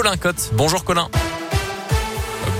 Colin Cotte. Bonjour Colin.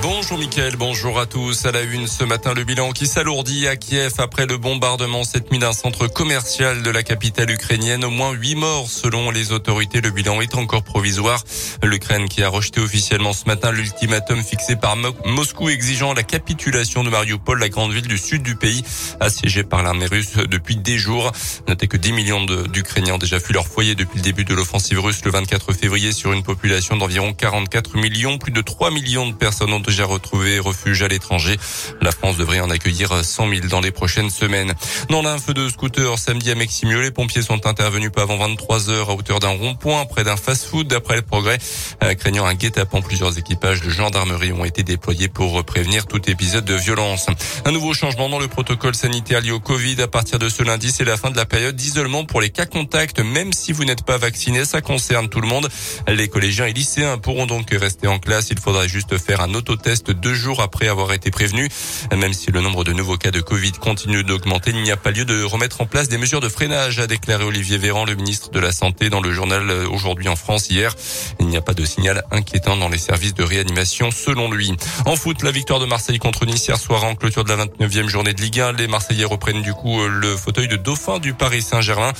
Bonjour Mickaël, bonjour à tous. À la une ce matin, le bilan qui s'alourdit à Kiev après le bombardement cette nuit d'un centre commercial de la capitale ukrainienne. Au moins huit morts selon les autorités. Le bilan est encore provisoire. L'Ukraine qui a rejeté officiellement ce matin l'ultimatum fixé par Moscou exigeant la capitulation de Mariupol, la grande ville du sud du pays, assiégée par l'armée russe depuis des jours. Notez que 10 millions d'Ukrainiens ont déjà fui leur foyer depuis le début de l'offensive russe le 24 février sur une population d'environ 44 millions. Plus de 3 millions de personnes ont déjà retrouvé refuge à l'étranger. La France devrait en accueillir 100 000 dans les prochaines semaines. Dans un feu de scooter samedi à Meximieux, les pompiers sont intervenus pas avant 23 heures à hauteur d'un rond-point près d'un fast-food d'après le progrès. Euh, craignant un guet-apens, plusieurs équipages de gendarmerie ont été déployés pour prévenir tout épisode de violence. Un nouveau changement dans le protocole sanitaire lié au Covid. À partir de ce lundi, c'est la fin de la période d'isolement pour les cas contacts. Même si vous n'êtes pas vacciné, ça concerne tout le monde. Les collégiens et lycéens pourront donc rester en classe. Il faudra juste faire un auto test deux jours après avoir été prévenu. Même si le nombre de nouveaux cas de Covid continue d'augmenter, il n'y a pas lieu de remettre en place des mesures de freinage, a déclaré Olivier Véran, le ministre de la Santé, dans le journal Aujourd'hui en France hier. Il n'y a pas de signal inquiétant dans les services de réanimation, selon lui. En foot, la victoire de Marseille contre Nice hier soir en clôture de la 29e journée de Ligue 1. Les Marseillais reprennent du coup le fauteuil de dauphin du Paris Saint-Germain.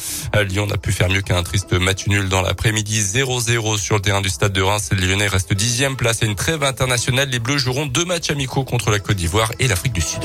Lyon n'a pu faire mieux qu'un triste match nul dans l'après-midi 0-0 sur le terrain du stade de Reims. Les Lyonnais restent dixième place à une trêve internationale. Les Joueront deux matchs amicaux contre la Côte d'Ivoire et l'Afrique du Sud.